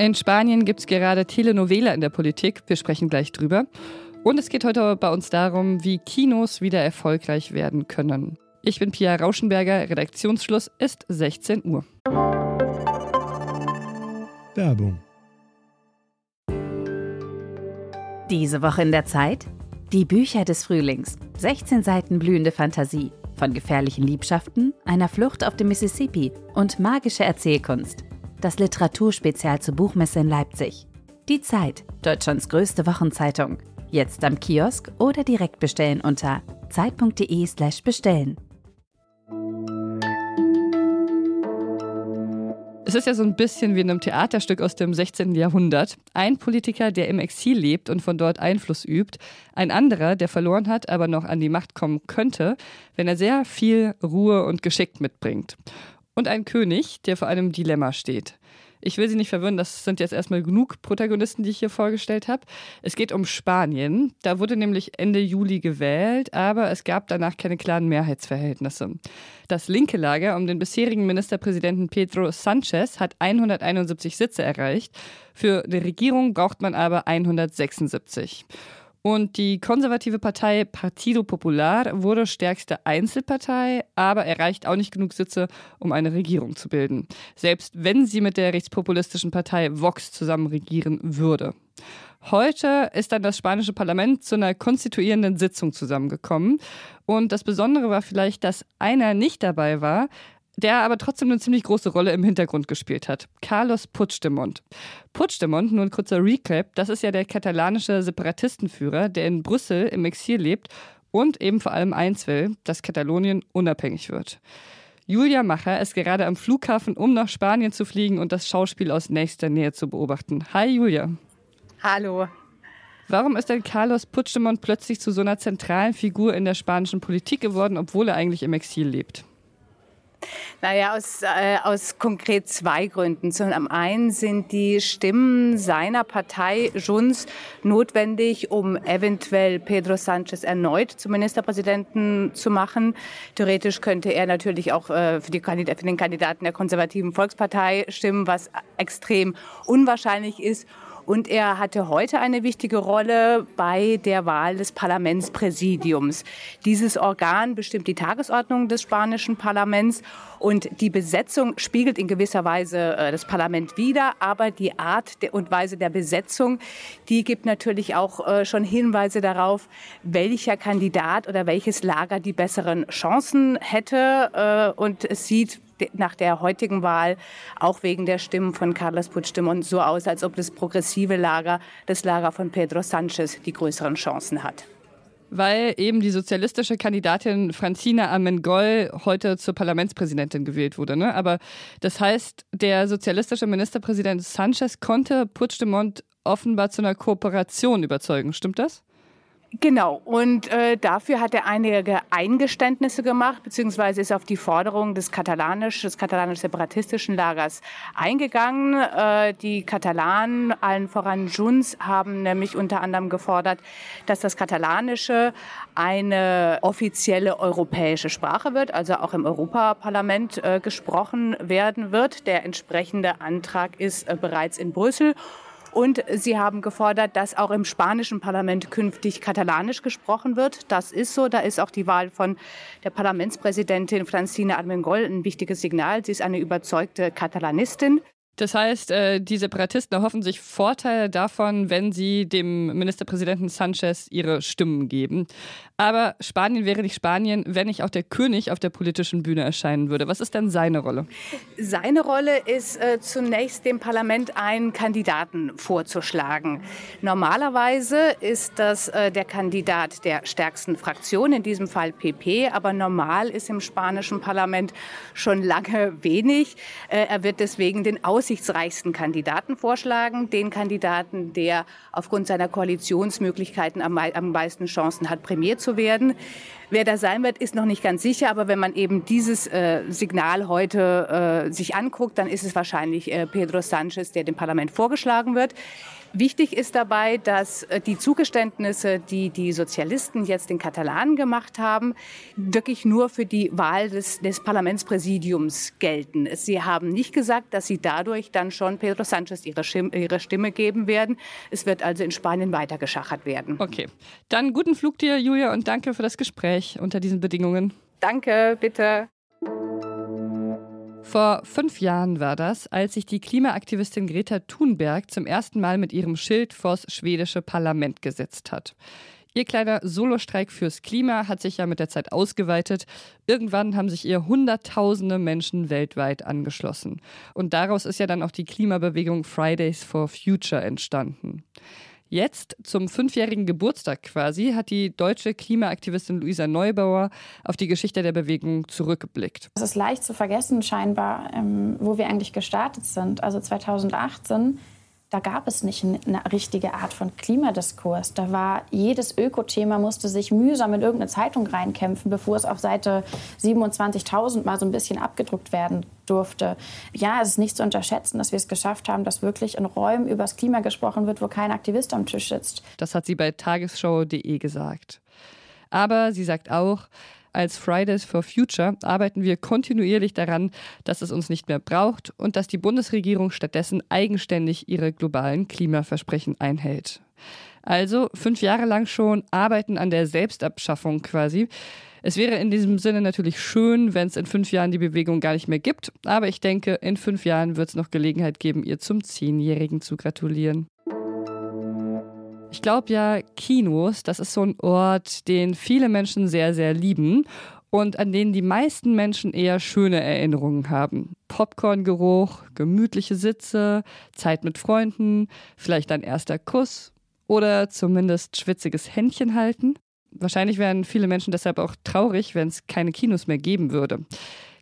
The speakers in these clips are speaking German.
In Spanien gibt es gerade Telenovela in der Politik. Wir sprechen gleich drüber. Und es geht heute bei uns darum, wie Kinos wieder erfolgreich werden können. Ich bin Pia Rauschenberger. Redaktionsschluss ist 16 Uhr. Werbung. Diese Woche in der Zeit? Die Bücher des Frühlings. 16 Seiten blühende Fantasie. Von gefährlichen Liebschaften, einer Flucht auf dem Mississippi und magische Erzählkunst das Literaturspezial zur Buchmesse in Leipzig. Die Zeit, Deutschlands größte Wochenzeitung. Jetzt am Kiosk oder direkt bestellen unter zeit.de/slash bestellen. Es ist ja so ein bisschen wie in einem Theaterstück aus dem 16. Jahrhundert. Ein Politiker, der im Exil lebt und von dort Einfluss übt. Ein anderer, der verloren hat, aber noch an die Macht kommen könnte, wenn er sehr viel Ruhe und Geschick mitbringt und ein König, der vor einem Dilemma steht. Ich will Sie nicht verwirren, das sind jetzt erstmal genug Protagonisten, die ich hier vorgestellt habe. Es geht um Spanien. Da wurde nämlich Ende Juli gewählt, aber es gab danach keine klaren Mehrheitsverhältnisse. Das linke Lager um den bisherigen Ministerpräsidenten Pedro Sanchez hat 171 Sitze erreicht. Für eine Regierung braucht man aber 176. Und die konservative Partei Partido Popular wurde stärkste Einzelpartei, aber erreicht auch nicht genug Sitze, um eine Regierung zu bilden. Selbst wenn sie mit der rechtspopulistischen Partei Vox zusammen regieren würde. Heute ist dann das spanische Parlament zu einer konstituierenden Sitzung zusammengekommen. Und das Besondere war vielleicht, dass einer nicht dabei war, der aber trotzdem eine ziemlich große Rolle im Hintergrund gespielt hat. Carlos Puigdemont. Puigdemont, nur ein kurzer Recap, das ist ja der katalanische Separatistenführer, der in Brüssel im Exil lebt und eben vor allem eins will, dass Katalonien unabhängig wird. Julia Macher ist gerade am Flughafen, um nach Spanien zu fliegen und das Schauspiel aus nächster Nähe zu beobachten. Hi Julia. Hallo. Warum ist denn Carlos Puigdemont plötzlich zu so einer zentralen Figur in der spanischen Politik geworden, obwohl er eigentlich im Exil lebt? Naja, aus, äh, aus konkret zwei Gründen. Zum einen sind die Stimmen seiner Partei Junts notwendig, um eventuell Pedro Sanchez erneut zum Ministerpräsidenten zu machen. Theoretisch könnte er natürlich auch äh, für, die für den Kandidaten der konservativen Volkspartei stimmen, was extrem unwahrscheinlich ist. Und er hatte heute eine wichtige Rolle bei der Wahl des Parlamentspräsidiums. Dieses Organ bestimmt die Tagesordnung des spanischen Parlaments und die Besetzung spiegelt in gewisser Weise äh, das Parlament wider, aber die Art und Weise der Besetzung, die gibt natürlich auch äh, schon Hinweise darauf, welcher Kandidat oder welches Lager die besseren Chancen hätte. Äh, und es sieht nach der heutigen Wahl auch wegen der Stimmen von Carlos Puigdemont so aus, als ob das progressive Lager, das Lager von Pedro Sanchez, die größeren Chancen hat weil eben die sozialistische Kandidatin Francina Amengol heute zur Parlamentspräsidentin gewählt wurde. Ne? Aber das heißt, der sozialistische Ministerpräsident Sanchez konnte Puigdemont offenbar zu einer Kooperation überzeugen. Stimmt das? Genau, und äh, dafür hat er einige Eingeständnisse gemacht, beziehungsweise ist auf die Forderung des katalanisch, des katalanisch-separatistischen Lagers eingegangen. Äh, die Katalanen, allen voran Junts, haben nämlich unter anderem gefordert, dass das Katalanische eine offizielle europäische Sprache wird, also auch im Europaparlament äh, gesprochen werden wird. Der entsprechende Antrag ist äh, bereits in Brüssel. Und sie haben gefordert, dass auch im spanischen Parlament künftig katalanisch gesprochen wird. Das ist so. Da ist auch die Wahl von der Parlamentspräsidentin Francina Armengol ein wichtiges Signal. Sie ist eine überzeugte Katalanistin. Das heißt, äh, die Separatisten erhoffen sich Vorteile davon, wenn sie dem Ministerpräsidenten Sanchez ihre Stimmen geben. Aber Spanien wäre nicht Spanien, wenn nicht auch der König auf der politischen Bühne erscheinen würde. Was ist denn seine Rolle? Seine Rolle ist äh, zunächst dem Parlament einen Kandidaten vorzuschlagen. Normalerweise ist das äh, der Kandidat der stärksten Fraktion, in diesem Fall PP, aber normal ist im spanischen Parlament schon lange wenig. Äh, er wird deswegen den Aus aussichtsreichsten Kandidaten vorschlagen, den Kandidaten, der aufgrund seiner Koalitionsmöglichkeiten am, meisten Chancen hat, prämiert zu werden. Wer da sein wird, ist noch nicht ganz sicher, aber wenn man eben dieses äh, Signal heute äh, sich anguckt, dann ist es wahrscheinlich äh, Pedro Sanchez, der dem Parlament vorgeschlagen wird. Wichtig ist dabei, dass äh, die Zugeständnisse, die die Sozialisten jetzt in Katalanen gemacht haben, wirklich nur für die Wahl des, des Parlamentspräsidiums gelten. Sie haben nicht gesagt, dass sie dadurch dann schon Pedro Sanchez ihre Stimme, ihre Stimme geben werden. Es wird also in Spanien weitergeschachert werden. Okay, dann guten Flug dir, Julia, und danke für das Gespräch unter diesen Bedingungen. Danke, bitte. Vor fünf Jahren war das, als sich die Klimaaktivistin Greta Thunberg zum ersten Mal mit ihrem Schild vors schwedische Parlament gesetzt hat. Ihr kleiner Solostreik fürs Klima hat sich ja mit der Zeit ausgeweitet. Irgendwann haben sich ihr Hunderttausende Menschen weltweit angeschlossen. Und daraus ist ja dann auch die Klimabewegung Fridays for Future entstanden. Jetzt, zum fünfjährigen Geburtstag quasi, hat die deutsche Klimaaktivistin Luisa Neubauer auf die Geschichte der Bewegung zurückgeblickt. Es ist leicht zu vergessen scheinbar, ähm, wo wir eigentlich gestartet sind. Also 2018 da gab es nicht eine richtige Art von Klimadiskurs. Da war jedes Ökothema musste sich mühsam in irgendeine Zeitung reinkämpfen, bevor es auf Seite 27.000 mal so ein bisschen abgedruckt werden durfte. Ja, es ist nicht zu unterschätzen, dass wir es geschafft haben, dass wirklich in Räumen über das Klima gesprochen wird, wo kein Aktivist am Tisch sitzt. Das hat sie bei tagesschau.de gesagt. Aber sie sagt auch, als Fridays for Future arbeiten wir kontinuierlich daran, dass es uns nicht mehr braucht und dass die Bundesregierung stattdessen eigenständig ihre globalen Klimaversprechen einhält. Also fünf Jahre lang schon arbeiten an der Selbstabschaffung quasi. Es wäre in diesem Sinne natürlich schön, wenn es in fünf Jahren die Bewegung gar nicht mehr gibt, aber ich denke, in fünf Jahren wird es noch Gelegenheit geben, ihr zum Zehnjährigen zu gratulieren. Ich glaube ja, Kinos, das ist so ein Ort, den viele Menschen sehr, sehr lieben und an denen die meisten Menschen eher schöne Erinnerungen haben. Popcorngeruch, gemütliche Sitze, Zeit mit Freunden, vielleicht ein erster Kuss oder zumindest schwitziges Händchen halten. Wahrscheinlich wären viele Menschen deshalb auch traurig, wenn es keine Kinos mehr geben würde.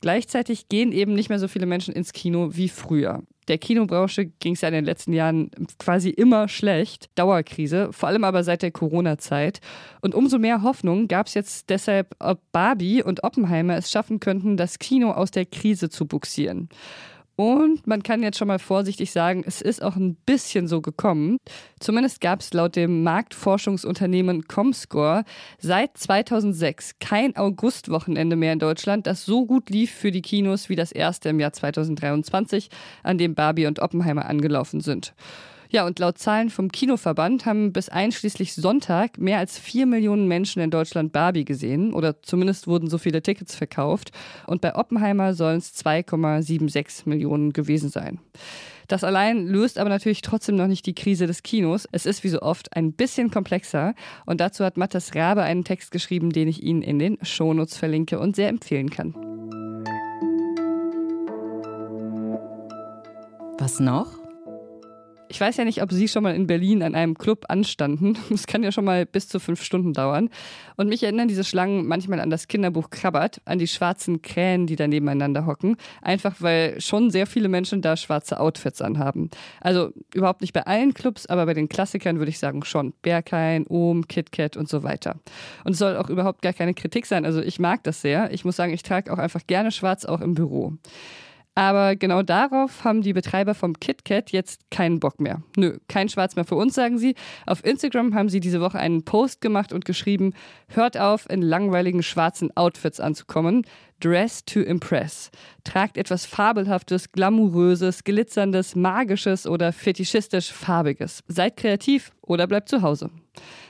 Gleichzeitig gehen eben nicht mehr so viele Menschen ins Kino wie früher. Der Kinobranche ging es ja in den letzten Jahren quasi immer schlecht. Dauerkrise, vor allem aber seit der Corona-Zeit. Und umso mehr Hoffnung gab es jetzt deshalb, ob Barbie und Oppenheimer es schaffen könnten, das Kino aus der Krise zu buxieren. Und man kann jetzt schon mal vorsichtig sagen, es ist auch ein bisschen so gekommen. Zumindest gab es laut dem Marktforschungsunternehmen Comscore seit 2006 kein Augustwochenende mehr in Deutschland, das so gut lief für die Kinos wie das erste im Jahr 2023, an dem Barbie und Oppenheimer angelaufen sind. Ja, und laut Zahlen vom Kinoverband haben bis einschließlich Sonntag mehr als vier Millionen Menschen in Deutschland Barbie gesehen oder zumindest wurden so viele Tickets verkauft. Und bei Oppenheimer sollen es 2,76 Millionen gewesen sein. Das allein löst aber natürlich trotzdem noch nicht die Krise des Kinos. Es ist wie so oft ein bisschen komplexer und dazu hat Matthias Rabe einen Text geschrieben, den ich Ihnen in den Shownotes verlinke und sehr empfehlen kann. Was noch? Ich weiß ja nicht, ob Sie schon mal in Berlin an einem Club anstanden. Das kann ja schon mal bis zu fünf Stunden dauern. Und mich erinnern diese Schlangen manchmal an das Kinderbuch Krabbert, an die schwarzen Krähen, die da nebeneinander hocken. Einfach weil schon sehr viele Menschen da schwarze Outfits anhaben. Also überhaupt nicht bei allen Clubs, aber bei den Klassikern würde ich sagen schon. Berghain, Ohm, KitKat und so weiter. Und es soll auch überhaupt gar keine Kritik sein. Also ich mag das sehr. Ich muss sagen, ich trage auch einfach gerne schwarz, auch im Büro. Aber genau darauf haben die Betreiber vom KitKat jetzt keinen Bock mehr. Nö, kein Schwarz mehr für uns, sagen sie. Auf Instagram haben sie diese Woche einen Post gemacht und geschrieben, hört auf, in langweiligen schwarzen Outfits anzukommen. Dress to impress. Tragt etwas Fabelhaftes, Glamouröses, Glitzerndes, Magisches oder fetischistisch Farbiges. Seid kreativ oder bleibt zu Hause.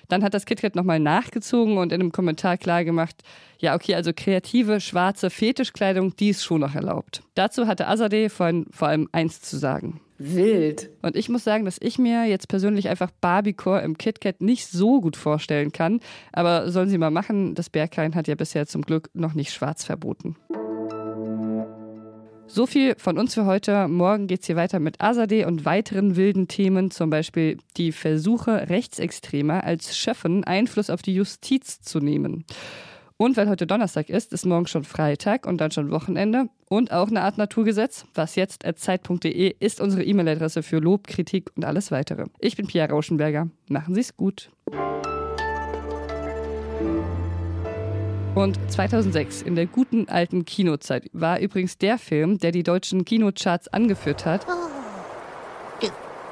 Dann hat das KitKat nochmal nachgezogen und in einem Kommentar klargemacht, ja, okay, also kreative, schwarze Fetischkleidung, die ist schon noch erlaubt. Dazu hatte Azadeh vor, vor allem eins zu sagen. Wild. Und ich muss sagen, dass ich mir jetzt persönlich einfach Barbiecore im KitKat nicht so gut vorstellen kann. Aber sollen sie mal machen, das Berghain hat ja bisher zum Glück noch nicht schwarz verboten. So viel von uns für heute. Morgen geht es hier weiter mit Azadeh und weiteren wilden Themen, zum Beispiel die Versuche Rechtsextremer als Schöffen Einfluss auf die Justiz zu nehmen. Und weil heute Donnerstag ist, ist morgen schon Freitag und dann schon Wochenende und auch eine Art Naturgesetz. Was jetzt at zeit.de ist unsere E-Mail-Adresse für Lob, Kritik und alles weitere. Ich bin Pia Rauschenberger. Machen Sie es gut. Und 2006, in der guten alten Kinozeit, war übrigens der Film, der die deutschen Kinocharts angeführt hat.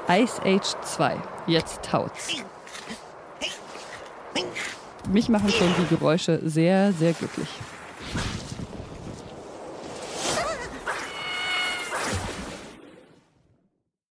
Ice Age 2. Jetzt taut's. Mich machen schon die Geräusche sehr, sehr glücklich.